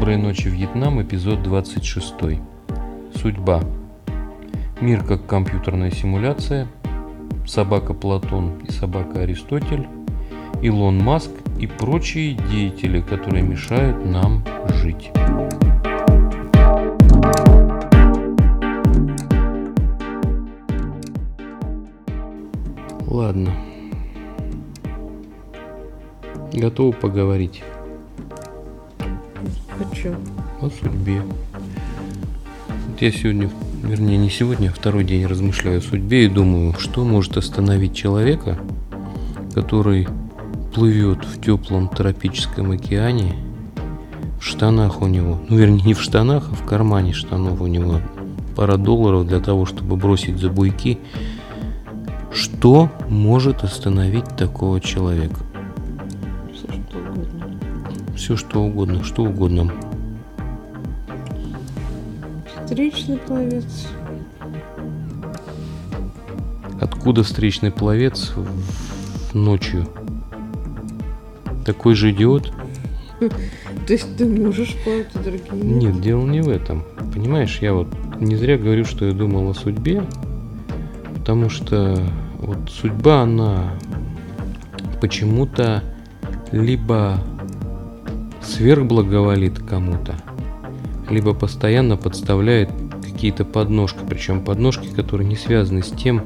Доброй ночи, Вьетнам, эпизод 26. Судьба. Мир как компьютерная симуляция. Собака Платон и собака Аристотель. Илон Маск и прочие деятели, которые мешают нам жить. Ладно. Готовы поговорить Чем? о судьбе. Вот я сегодня, вернее не сегодня, а второй день размышляю о судьбе и думаю, что может остановить человека, который плывет в теплом тропическом океане, в штанах у него, ну вернее не в штанах, а в кармане штанов у него пара долларов для того, чтобы бросить за буйки. Что может остановить такого человека? Все что угодно. Что угодно. Встречный пловец. Откуда встречный пловец ночью? Такой же идиот? То есть ты можешь плавать, а другие Нет, дело не в этом. Понимаешь, я вот не зря говорю, что я думал о судьбе, потому что вот судьба, она почему-то либо сверхблаговолит кому-то, либо постоянно подставляет какие-то подножки, причем подножки, которые не связаны с тем,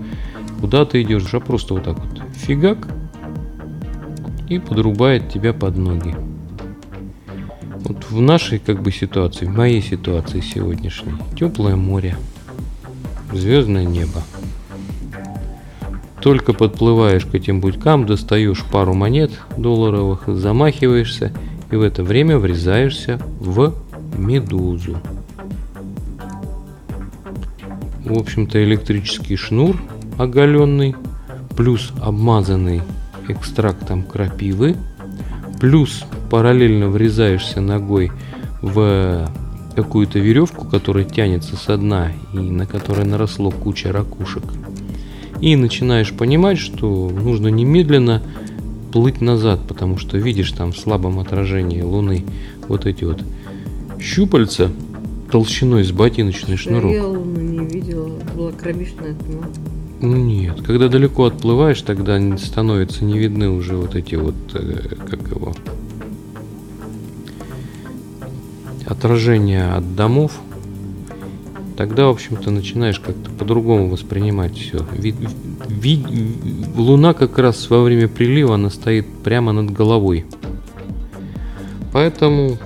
куда ты идешь, а просто вот так вот фигак и подрубает тебя под ноги. Вот в нашей как бы ситуации, в моей ситуации сегодняшней, теплое море, звездное небо. Только подплываешь к этим будькам, достаешь пару монет долларовых, замахиваешься и в это время врезаешься в медузу. В общем-то электрический шнур оголенный, плюс обмазанный экстрактом крапивы, плюс параллельно врезаешься ногой в какую-то веревку, которая тянется со дна и на которой наросло куча ракушек. И начинаешь понимать, что нужно немедленно плыть назад, потому что видишь там в слабом отражении луны вот эти вот щупальца толщиной с ботиночный шнурок. Я луну не видела, была кромешная тьма. Ну Нет, когда далеко отплываешь, тогда становятся не видны уже вот эти вот, э, как его, отражения от домов. Тогда, в общем-то, начинаешь как-то по-другому воспринимать все. Луна как раз во время прилива, она стоит прямо над головой. Поэтому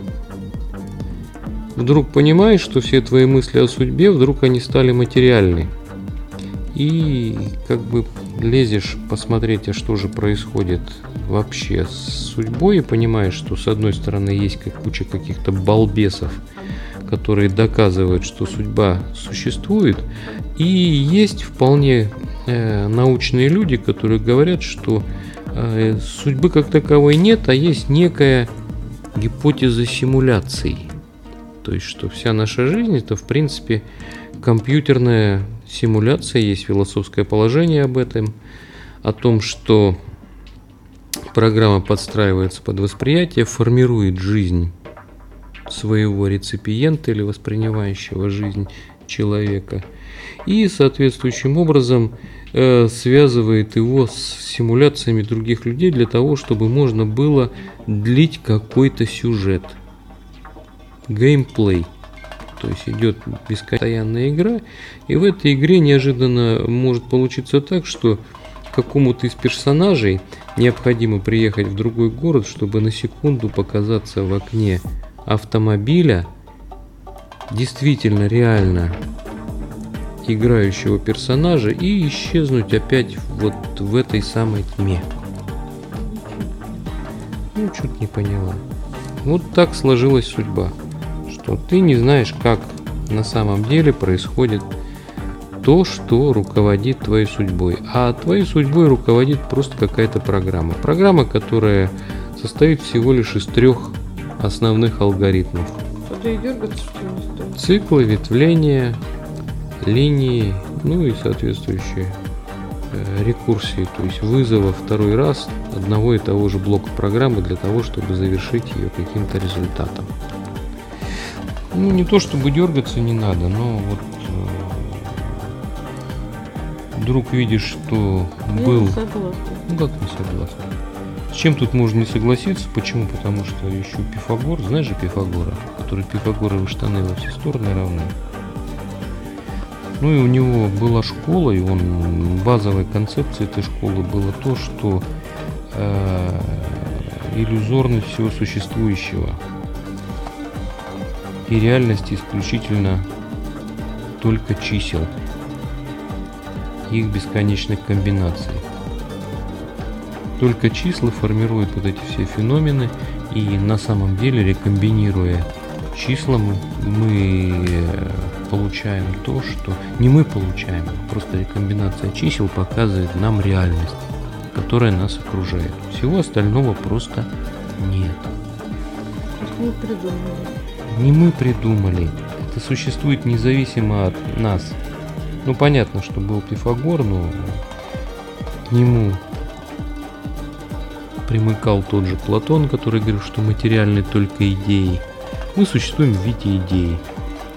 вдруг понимаешь, что все твои мысли о судьбе, вдруг они стали материальны и как бы лезешь посмотреть, а что же происходит вообще с судьбой, и понимаешь, что с одной стороны есть как куча каких-то балбесов, которые доказывают, что судьба существует, и есть вполне э, научные люди, которые говорят, что э, судьбы как таковой нет, а есть некая гипотеза симуляций. То есть, что вся наша жизнь это в принципе компьютерная симуляция, есть философское положение об этом, о том, что программа подстраивается под восприятие, формирует жизнь своего реципиента или воспринимающего жизнь человека и соответствующим образом э, связывает его с симуляциями других людей для того, чтобы можно было длить какой-то сюжет. Геймплей. То есть идет бесконечная игра, и в этой игре неожиданно может получиться так, что какому-то из персонажей необходимо приехать в другой город, чтобы на секунду показаться в окне автомобиля, действительно реально играющего персонажа и исчезнуть опять вот в этой самой тьме. Ну, что-то не поняла. Вот так сложилась судьба, что ты не знаешь, как на самом деле происходит то, что руководит твоей судьбой. А твоей судьбой руководит просто какая-то программа. Программа, которая состоит всего лишь из трех основных алгоритмов. Туда и дергаться, что ли, стоит? Циклы, ветвления, линии, ну и соответствующие э, рекурсии, то есть вызова второй раз одного и того же блока программы для того, чтобы завершить ее каким-то результатом. Ну, не то чтобы дергаться не надо, но вот э, вдруг видишь, что Я был... не согласна. Ну как не согласен? Чем тут можно не согласиться? Почему? Потому что еще Пифагор, знаешь же Пифагора, который Пифагоровы штаны во все стороны равны. Ну и у него была школа, и он базовой концепцией этой школы было то, что э, иллюзорность всего существующего и реальность исключительно только чисел, их бесконечных комбинаций. Только числа формируют вот эти все феномены, и на самом деле, рекомбинируя числа, мы, э, получаем то, что не мы получаем, просто рекомбинация чисел показывает нам реальность, которая нас окружает. Всего остального просто нет. Мы придумали. Не мы придумали. Это существует независимо от нас. Ну, понятно, что был Пифагор, но к нему примыкал тот же Платон, который говорил, что материальны только идеи. Мы существуем в виде идеи,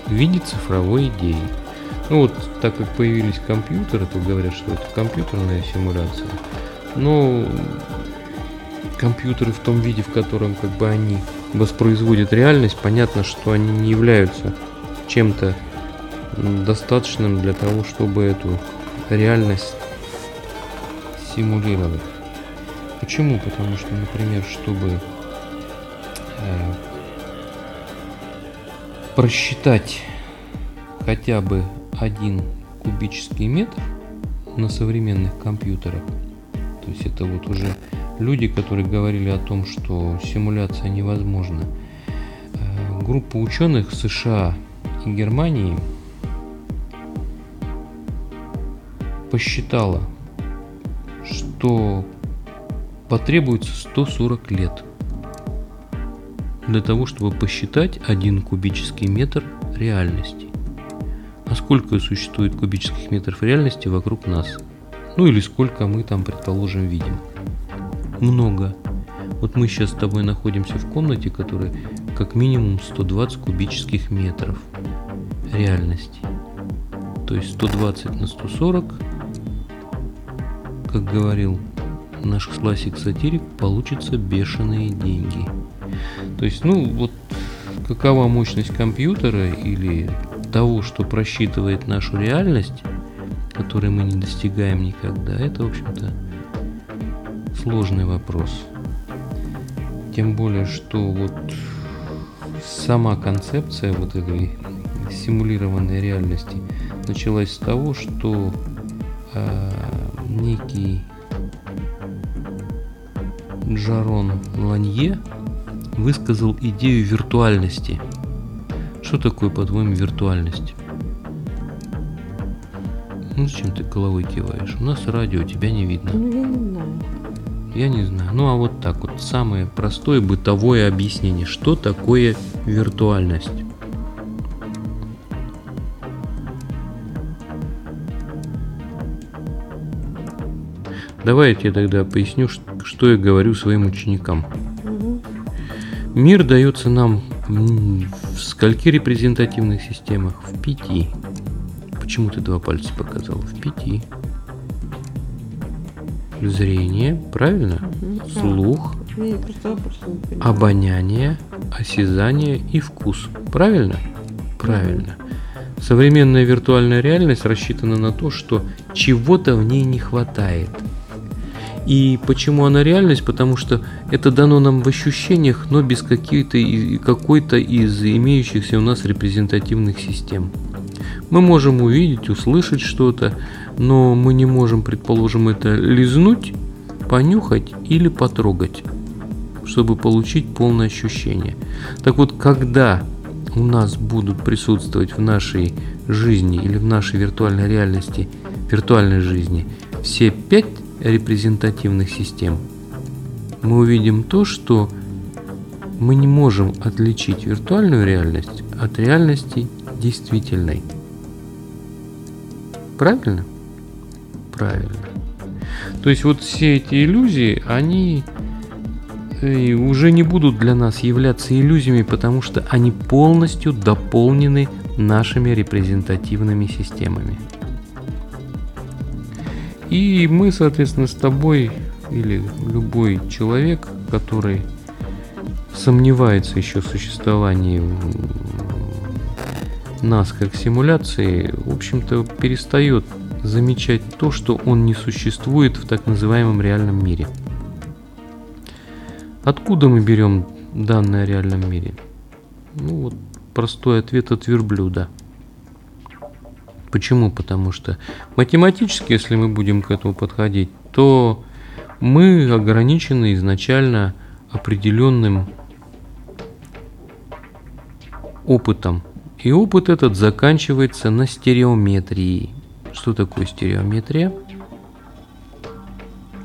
в виде цифровой идеи. Ну вот, так как появились компьютеры, то говорят, что это компьютерная симуляция. Но компьютеры в том виде, в котором как бы они воспроизводят реальность, понятно, что они не являются чем-то достаточным для того, чтобы эту реальность симулировать. Почему? Потому что, например, чтобы э, просчитать хотя бы один кубический метр на современных компьютерах, то есть это вот уже люди, которые говорили о том, что симуляция невозможна. Э, группа ученых США и Германии посчитала, что потребуется 140 лет для того, чтобы посчитать один кубический метр реальности. А сколько существует кубических метров реальности вокруг нас? Ну или сколько мы там, предположим, видим? Много. Вот мы сейчас с тобой находимся в комнате, которая как минимум 120 кубических метров реальности. То есть 120 на 140, как говорил наш классик-сатирик, получится бешеные деньги. То есть, ну, вот какова мощность компьютера или того, что просчитывает нашу реальность, которой мы не достигаем никогда, это, в общем-то, сложный вопрос. Тем более, что вот сама концепция вот этой симулированной реальности началась с того, что э, некий Джарон Ланье высказал идею виртуальности. Что такое, по-твоему, виртуальность? Ну зачем ты головой киваешь? У нас радио, тебя не видно. Ну, я не знаю. Я не знаю. Ну а вот так вот, самое простое бытовое объяснение. Что такое виртуальность? Давай я тебе тогда поясню, что я говорю своим ученикам. Мир дается нам в скольки репрезентативных системах? В пяти. Почему ты два пальца показал? В пяти. Зрение, правильно? Слух, понимаю. обоняние, осязание и вкус. Правильно? Правильно. Современная виртуальная реальность рассчитана на то, что чего-то в ней не хватает. И почему она реальность? Потому что это дано нам в ощущениях, но без какой-то какой-то из имеющихся у нас репрезентативных систем. Мы можем увидеть, услышать что-то, но мы не можем, предположим, это лизнуть, понюхать или потрогать чтобы получить полное ощущение. Так вот, когда у нас будут присутствовать в нашей жизни или в нашей виртуальной реальности, виртуальной жизни, все пять репрезентативных систем, мы увидим то, что мы не можем отличить виртуальную реальность от реальности действительной. Правильно? Правильно. То есть вот все эти иллюзии, они и уже не будут для нас являться иллюзиями, потому что они полностью дополнены нашими репрезентативными системами. И мы, соответственно, с тобой или любой человек, который сомневается еще в существовании нас как симуляции, в общем-то, перестает замечать то, что он не существует в так называемом реальном мире. Откуда мы берем данные о реальном мире? Ну вот простой ответ от верблюда. Почему? Потому что математически, если мы будем к этому подходить, то мы ограничены изначально определенным опытом. И опыт этот заканчивается на стереометрии. Что такое стереометрия?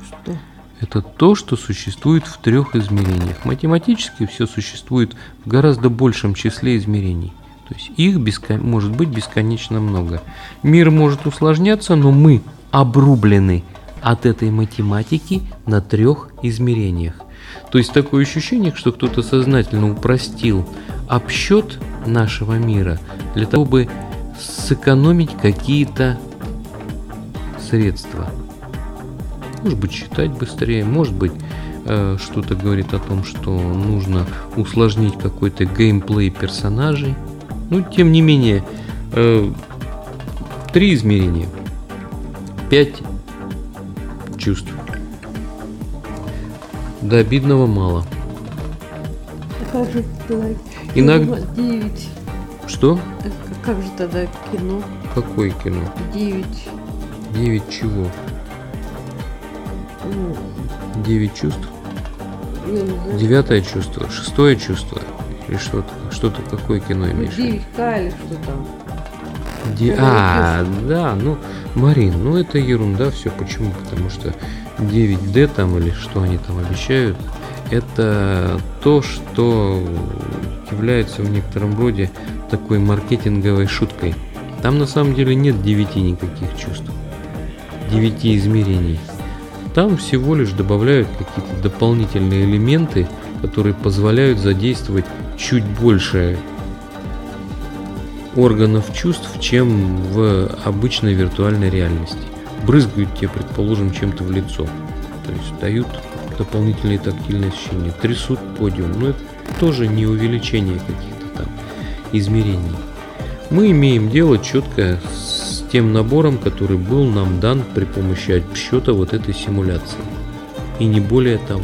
Что? Это то, что существует в трех измерениях. Математически все существует в гораздо большем числе измерений. То есть их бескон... может быть бесконечно много. Мир может усложняться, но мы обрублены от этой математики на трех измерениях. То есть такое ощущение, что кто-то сознательно упростил обсчет нашего мира для того, чтобы сэкономить какие-то средства. Может быть, считать быстрее, может быть, э, что-то говорит о том, что нужно усложнить какой-то геймплей персонажей. Но, тем не менее, э, три измерения, пять чувств. До обидного мало. Как же тогда Иногда-? Девять. Что? Э, Как же тогда кино? Какое кино? Девять. Девять чего? Ну, Девять чувств? Девятое чувство? Шестое чувство? Или что-то? Что-то какое кино Ну, имеешь? Девять или что там? Это А, да, ну, Марин, ну это ерунда все. Почему? Потому что 9D там или что они там обещают, это то, что является в некотором роде такой маркетинговой шуткой. Там на самом деле нет девяти никаких чувств, девяти измерений. Там всего лишь добавляют какие-то дополнительные элементы, которые позволяют задействовать чуть больше органов чувств, чем в обычной виртуальной реальности. Брызгают тебе, предположим, чем-то в лицо. То есть дают дополнительные тактильные ощущения. Трясут подиум. Но это тоже не увеличение каких-то там измерений. Мы имеем дело четко с тем набором, который был нам дан при помощи отсчета вот этой симуляции. И не более того.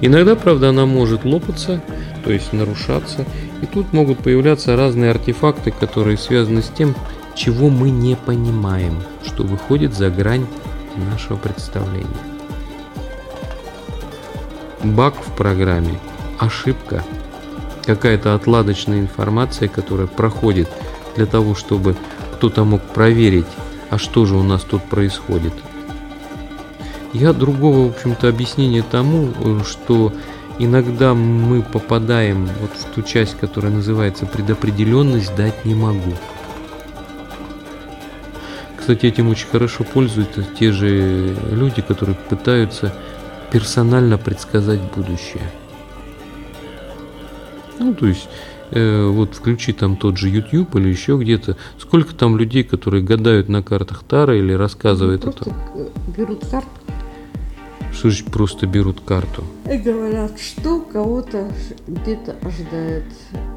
Иногда, правда, она может лопаться, то есть нарушаться, и тут могут появляться разные артефакты, которые связаны с тем, чего мы не понимаем, что выходит за грань нашего представления. Баг в программе, ошибка, какая-то отладочная информация, которая проходит для того, чтобы кто-то мог проверить, а что же у нас тут происходит. Я другого, в общем-то, объяснения тому, э, что иногда мы попадаем вот в ту часть, которая называется предопределенность, дать не могу. Кстати, этим очень хорошо пользуются те же люди, которые пытаются персонально предсказать будущее. Ну, то есть, э, вот включи там тот же YouTube или еще где-то. Сколько там людей, которые гадают на картах Тара или рассказывают Просто это? э, берут карту Что значит просто берут карту? и говорят, что кого-то где-то ожидает.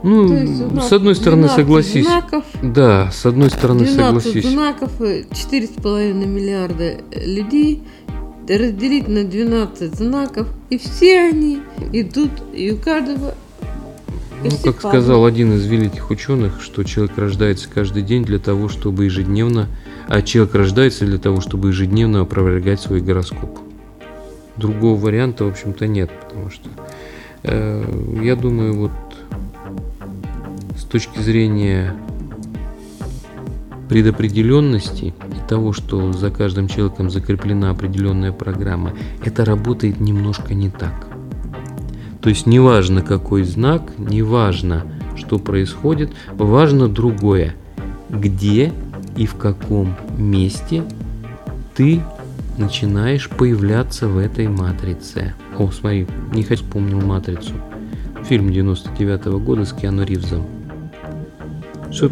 Ну, То есть у нас с одной стороны, 12 согласись. Знаков, Да, с одной стороны, 12 согласись. знаков, э, 4,5 миллиарда людей разделить на 12 знаков, и все они идут, и у каждого... Ну, как сказал один из великих ученых, что человек рождается каждый день для того, чтобы ежедневно, а человек рождается для того, чтобы ежедневно опровергать свой гороскоп. Другого варианта, в общем-то, нет, потому что э, я думаю, вот с точки зрения предопределенности и того, что за каждым человеком закреплена определенная программа, это работает немножко не так. То есть неважно какой знак, неважно что происходит, важно другое. Где и в каком месте ты начинаешь появляться в этой матрице. О, смотри, не хочу вспомнил матрицу. Фильм 99 -го года с Киану Ривзом. Дурацкий.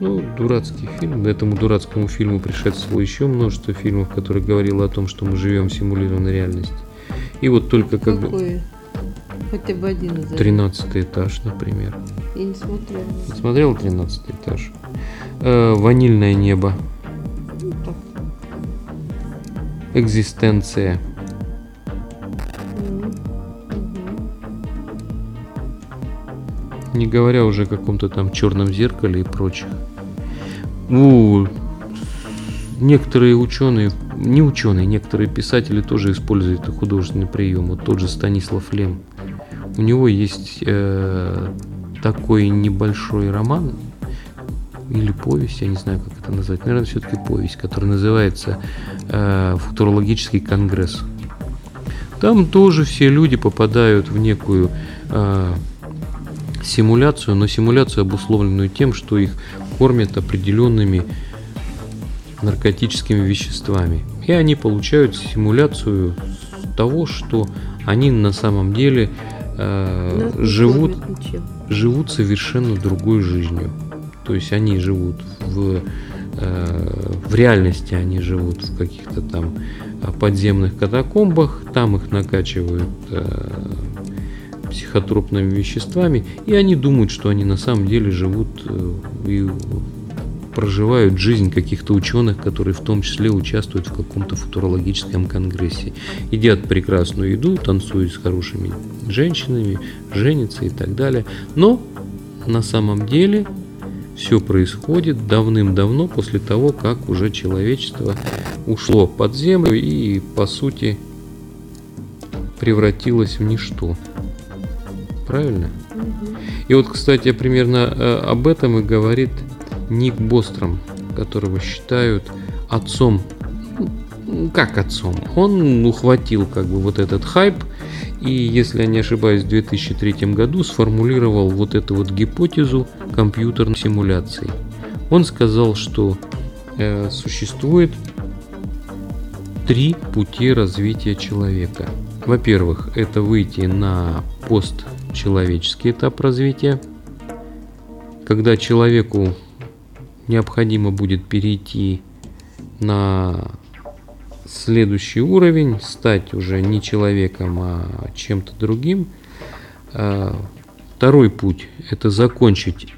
ну, дурацкий фильм. Этому дурацкому фильму предшествовало еще множество фильмов, которые говорило о том, что мы живем в симулированной реальности. И вот только как бы Какой? Хотя бы один из 13 этаж, например. Я не смотрела. Смотрел 13 этаж? Э, ванильное небо. Экзистенция. Не говоря уже о каком-то там черном зеркале и прочих. У некоторые ученые, не ученые, некоторые писатели тоже используют художественный прием. Вот тот же Станислав Лем. У него есть э, такой небольшой роман или повесть, я не знаю, как это назвать. Наверное, все-таки повесть, которая называется э, «Футурологический конгресс». Там тоже все люди попадают в некую э, симуляцию, но симуляцию, обусловленную тем, что их кормят определенными наркотическими веществами. И они получают симуляцию того, что они на самом деле э, живут, живут совершенно другой жизнью. То есть они живут в, э, в реальности, они живут в каких-то там подземных катакомбах, там их накачивают э, психотропными веществами, и они думают, что они на самом деле живут э, и проживают жизнь каких-то ученых, которые в том числе участвуют в каком-то футурологическом конгрессе. Едят прекрасную еду, танцуют с хорошими женщинами, женятся и так далее. Но на самом деле все происходит давным-давно после того, как уже человечество ушло под землю и, по сути, превратилось в ничто. Правильно? И вот, кстати, примерно э, об этом и говорит Ник Бостром, которого считают отцом. Как отцом? Он ухватил как бы вот этот хайп и, если я не ошибаюсь, в 2003 году сформулировал вот эту вот гипотезу компьютерной симуляции. Он сказал, что э, существует три пути развития человека. Во-первых, это выйти на постчеловеческий этап развития, когда человеку необходимо будет перейти на следующий уровень, стать уже не человеком, а чем-то другим. А, Второй путь – это закончить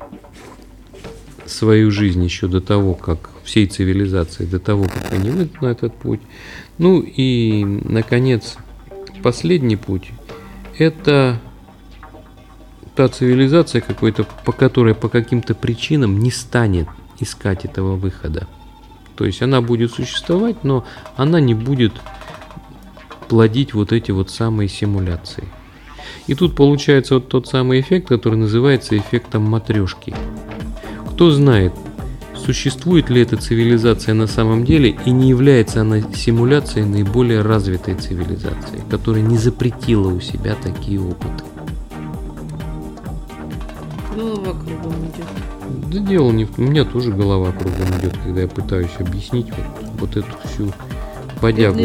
свою жизнь еще до того, как всей цивилизации, до того, как они выйдут на этот путь. Ну и, наконец, последний путь – это та цивилизация какой-то, по которой по каким-то причинам не станет искать этого выхода. То есть она будет существовать, но она не будет плодить вот эти вот самые симуляции. И тут получается вот тот самый эффект, который называется эффектом матрешки. Кто знает, существует ли эта цивилизация на самом деле и не является она симуляцией наиболее развитой цивилизации, которая не запретила у себя такие опыты. Да дело не в У меня тоже голова кругом идет, когда я пытаюсь объяснить вот, вот эту всю бодягу,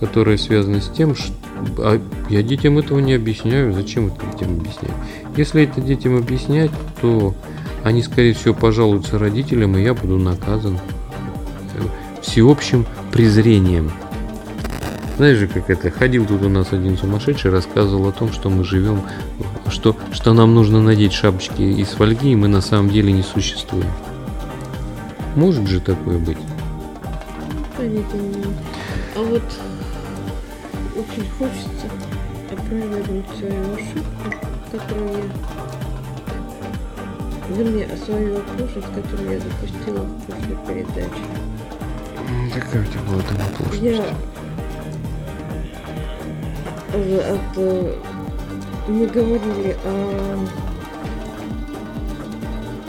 которая связана с тем, что... А я детям этого не объясняю. Зачем это детям объяснять? Если это детям объяснять, то они, скорее всего, пожалуются родителям, и я буду наказан всеобщим презрением. Знаешь же, как это? Ходил тут у нас один сумасшедший, рассказывал о том, что мы живем, что, что нам нужно надеть шапочки из фольги, и мы на самом деле не существуем. Может же такое быть? Понятия не имею. А вот очень хочется опровергнуть свою ошибку, которую я... Вернее, свою оплошность, которую я допустила в прошлой передаче. Какая у тебя была там оплошность? Я от, э, мы говорили о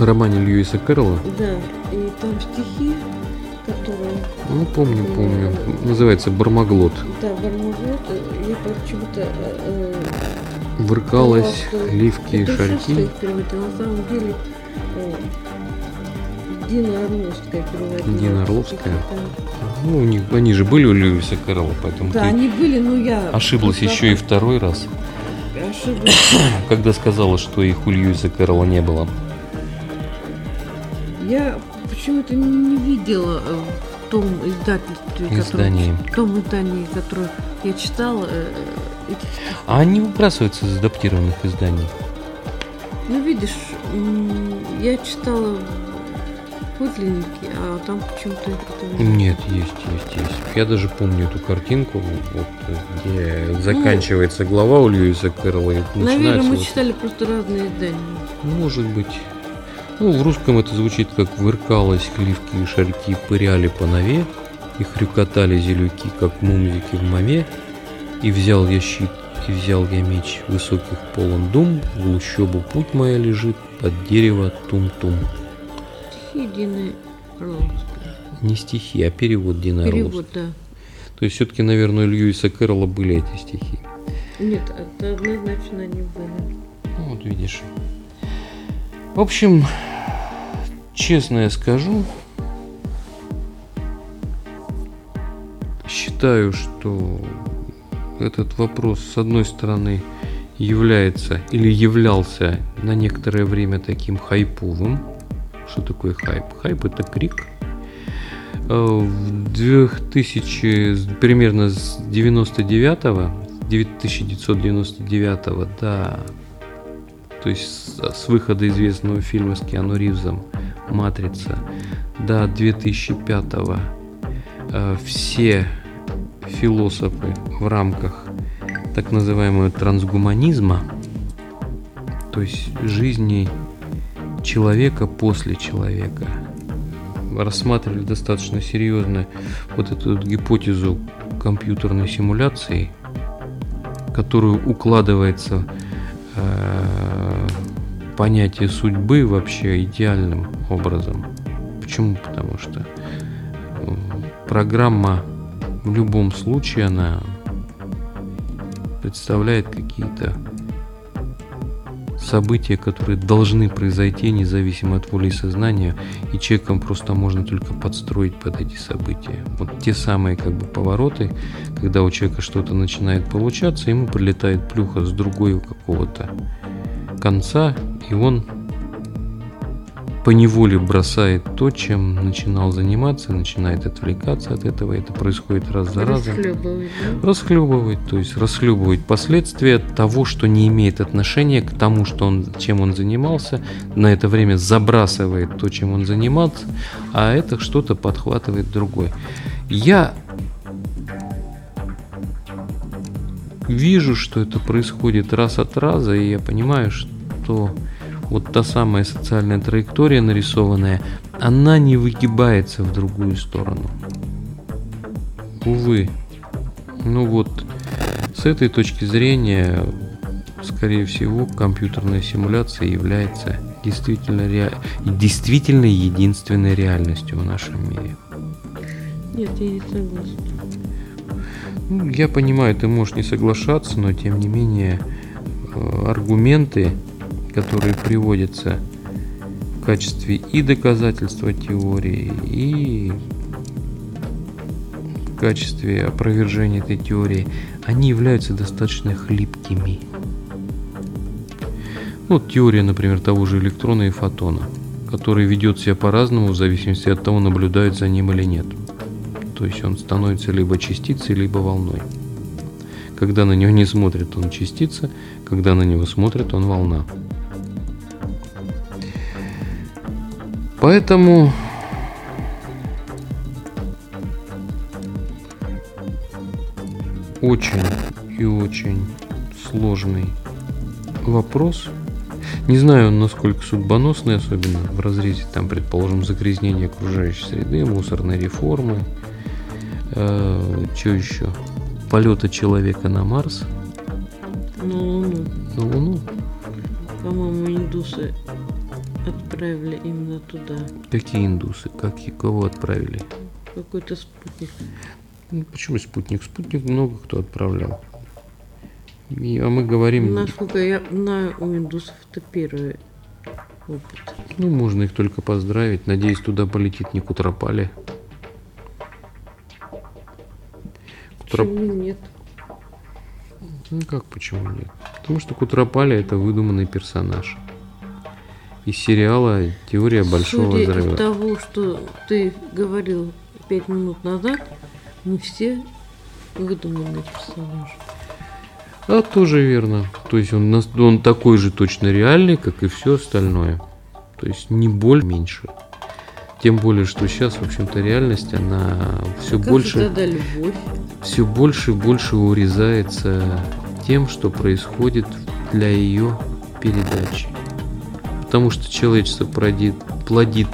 романе Льюиса Кэрролла? да, и там стихи, которые Ну, помню, помню. Называется «Бармаглот». да, Бармаглот, я почему-то э, э, Выркалась, ливки, это шальки. шестой эксперимент, а на самом деле э, Дина Орловская переводила. Дина Орловская? Ну, у них, они же были у Льюиса Кэрролла, поэтому Да, они были, но я... ошиблась еще и второй раз. когда сказала, что их у Льюиса Кэрролла не было. Я почему-то не видела э, в том издательстве, Издании. которое, в том издании, которое я читала, э, эти стихи. А они выбрасываются из адаптированных изданий. Ну, видишь, я читала подлинники, а там почему-то этого нет. Нет, есть, есть, есть. Я даже помню эту картинку, вот, где заканчивается глава у Льюиса Кэрролла Наверное, мы вот- читали просто разные издания. Может быть. Ну, в русском это звучит как «выркалось хливки и шальки пыряли по нове, и хрюкотали зелюки, как мумзики в мове, и взял я щит, и взял я меч, высоких полон дум, в лущобу путь моя лежит, под дерево тум-тум». Стихи Дины Орловской. Не стихи, а перевод Дины Орловской. Перевод, да. То есть все-таки, наверное, у Льюиса Кэрролла были эти стихи. Нет, это однозначно они были. Ну, вот видишь. В общем, честно я скажу, считаю, что этот вопрос, с одной стороны, является или являлся на некоторое время таким хайповым. Что такое хайп? Хайп это крик. Э, В 2000, с- примерно с 99 1999 да, то есть с выхода известного фильма с Киану Ривзом «Матрица» до 2005 э, все философы в рамках так называемого трансгуманизма, то есть жизни человека после человека, рассматривали достаточно серьезно вот эту вот гипотезу компьютерной симуляции, которую укладывается э, понятие судьбы вообще идеальным образом. Почему? Потому что программа в любом случае она представляет какие-то события, которые должны произойти независимо от воли и сознания, и человеком просто можно только подстроить под эти события. Вот те самые как бы повороты, когда у человека что-то начинает получаться, ему прилетает плюха с другой какого-то конца, и он по неволе бросает то, чем начинал заниматься, начинает отвлекаться от этого, это происходит раз за разом Расхлебывать, да? расхлебывает, то есть расхлебывает последствия того, что не имеет отношения к тому, что он, чем он занимался, на это время забрасывает то, чем он занимался, а это что-то подхватывает другой. Я вижу, что это происходит раз от раза, и я понимаю, что вот та самая социальная траектория нарисованная, она не выгибается в другую сторону. Увы. Ну вот, с этой точки зрения, скорее всего, компьютерная симуляция является действительно, ре... действительно единственной реальностью в нашем мире. Нет, я не согласна. Ну, я понимаю, ты можешь не соглашаться, но тем не менее э, аргументы, которые приводятся в качестве и доказательства теории, и в качестве опровержения этой теории, они являются достаточно хлипкими. Ну, Вот теория, например, того же электрона и фотона, который ведет себя по-разному в зависимости от того, наблюдают за ним или нет. То есть он становится либо частицей, либо волной. Когда на него не смотрят, он частица, когда на него смотрят, он волна. Поэтому очень и очень сложный вопрос. Не знаю, насколько судьбоносный, особенно в разрезе, там, предположим, загрязнения окружающей среды, мусорной реформы, э, что еще? Полета человека на Марс, На Луну. на Луну. По-моему, индусы отправили именно туда. Какие индусы? Как кого отправили? Какой-то спутник. Ну, почему спутник? Спутник много кто отправлял. И- а мы говорим... Насколько я знаю, у индусов это первый опыт. Ну, можно их только поздравить. Надеюсь, туда полетит не Кутропали. Кутроп... Почему нет? Ну как, почему нет? Потому что Кутропали это выдуманный персонаж. Из сериала «Теория большого Судя взрыва». из того, что ты говорил пять минут назад, мы все выдуманные персонажи. А тоже верно. То есть он, он такой же точно реальный, как и все остальное. То есть не боль меньше. Тем более, что сейчас, в общем-то, реальность, она все Как больше, все больше и больше урезается тем, что происходит для ее передачи. Потому что человечество плодит, плодит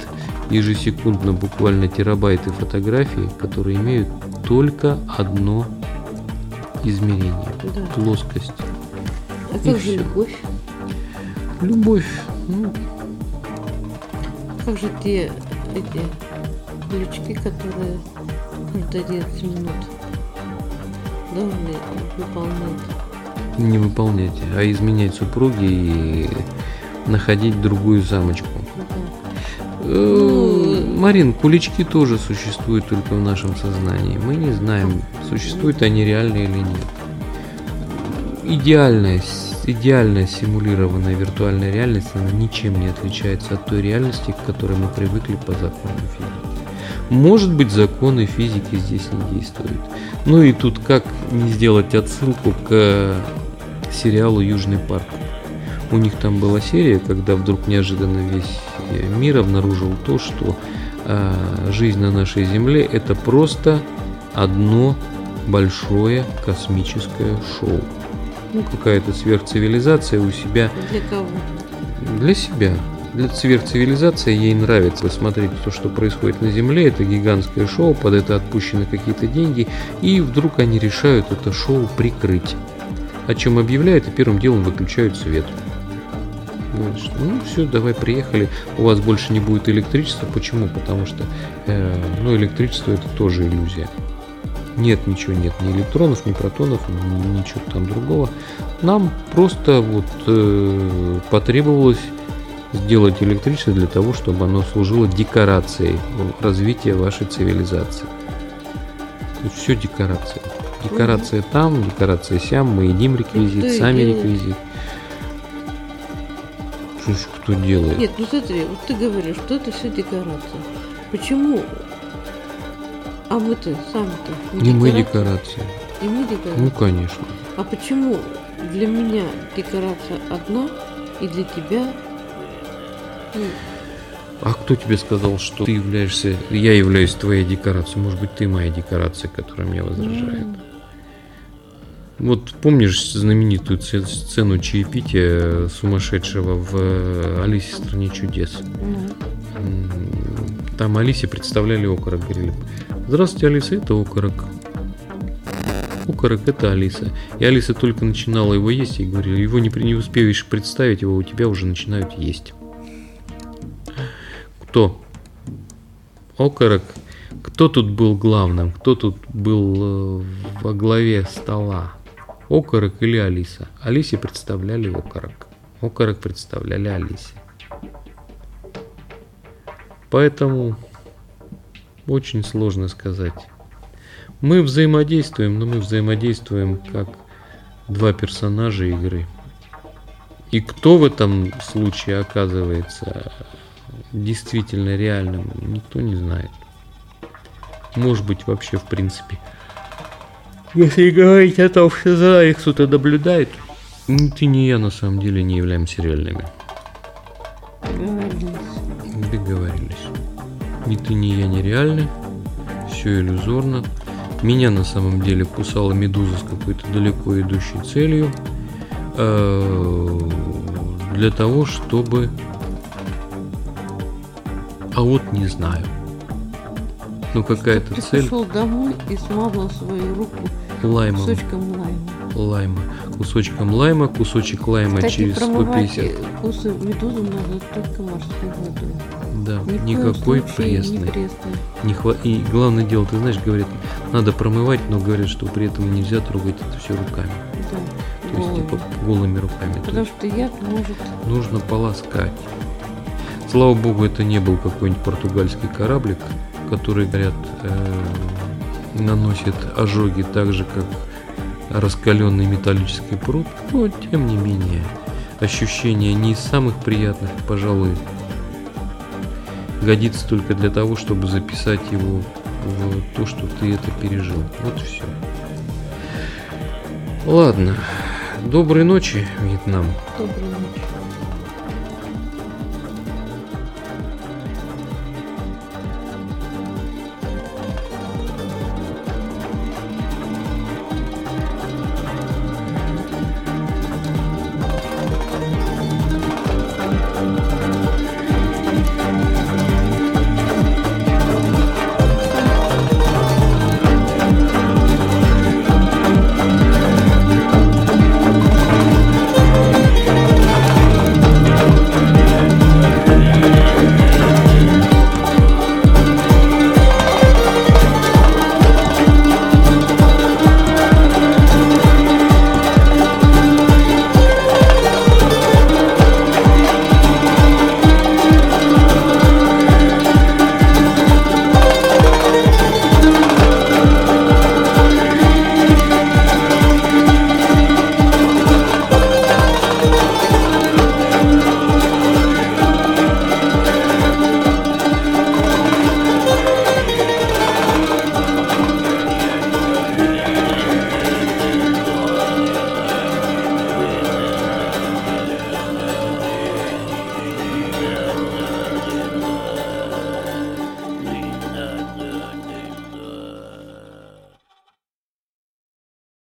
ежесекундно буквально терабайты фотографий, которые имеют только одно измерение Да. плоскость. А И как же всё. любовь? Любовь. Ну, Как же те эти ключки, которые каждые 11 минут должны выполнять? не выполнять, а изменять супруги и находить другую замочку. Э, Марин, кулички тоже существуют только в нашем сознании. Мы не знаем, существуют они реально или нет. Идеальная, идеальная симулированная виртуальная реальность, она ничем не отличается от той реальности, к которой мы привыкли по закону физики. Может быть, законы физики здесь не действуют. Ну и тут как не сделать отсылку к сериалу Южный парк. У них там была серия, когда вдруг неожиданно весь э, мир обнаружил то, что э, жизнь на нашей Земле это просто одно большое космическое шоу. Ну, какая-то сверхцивилизация у себя Для кого? для себя. Для сверхцивилизации ей нравится смотреть то, что происходит на Земле. Это гигантское шоу, под это отпущены какие-то деньги. И вдруг они решают это шоу прикрыть. О чем объявляют и первым делом выключают свет. Говорят, что, ну все, давай приехали. У вас больше не будет электричества. Почему? Потому что э, ну, электричество это тоже иллюзия. Нет, ничего нет, ни электронов, ни протонов, ни- ничего там другого. Нам просто вот э, потребовалось сделать электричество для того, чтобы оно служило декорацией развития вашей цивилизации. То есть все декорация. Декорация там, декорация сям, мы едим реквизит, сами реквизит. Ж кто делает? Нет, ну смотри, вот ты говоришь, что это все декорация. Почему? А мы-то сами-то Не мы декорация? И мы декорация. Ну конечно. А почему для меня декорация одна и для тебя ну, А кто тебе сказал, что ты являешься, я являюсь твоей декорацией? Может быть, ты моя декорация, которая меня возражает? Вот помнишь знаменитую сцену чаепития сумасшедшего в э, Алисе в стране чудес? М, Там Алисе представляли окорок, говорили, здравствуйте, Алиса, это окорок. Окорок это Алиса. И Алиса только начинала его есть, и говорили, его не, не успеешь представить, его у тебя уже начинают есть. Кто? Окорок. Кто тут был главным? Кто тут был э, во главе стола? Окорок или Алиса? Алисе представляли окорок. Окорок представляли Алисе. Поэтому очень сложно сказать. Мы взаимодействуем, но мы взаимодействуем как два персонажа игры. И кто в этом случае оказывается действительно реальным, никто не знает. Может быть, вообще в принципе. Если говорить о том, что за их кто-то наблюдает, ни ты, ни я на самом деле не являемся реальными. договорились. Договорились. Ни ты, ни я не реальны. Все иллюзорно. Меня на самом деле кусала медуза с какой-то далеко идущей целью. э, Для того, чтобы... А вот не знаю. Ну какая-то Ты цель пришел домой и смазал свою руку лаймом. кусочком лайма. Лайма. Кусочком лайма, кусочек лайма Кстати, через промывать 150. вкусы медузы надо только морской водой. Да, Ни никакой случае не пресной. пресной. Не хва- И главное дело, ты знаешь, говорят, надо промывать, но говорят, что при этом нельзя трогать это все руками. Да, То есть, типа, голыми руками. То Потому что яд может... нужно полоскать. Слава богу, это не был какой-нибудь португальский кораблик, который, говорят, э, наносит ожоги так же, как раскаленный металлический пруд, но тем не менее ощущение не из самых приятных, пожалуй, годится только для того, чтобы записать его в то, что ты это пережил. Вот все. Ладно. Доброй ночи, Вьетнам. Доброй ночи.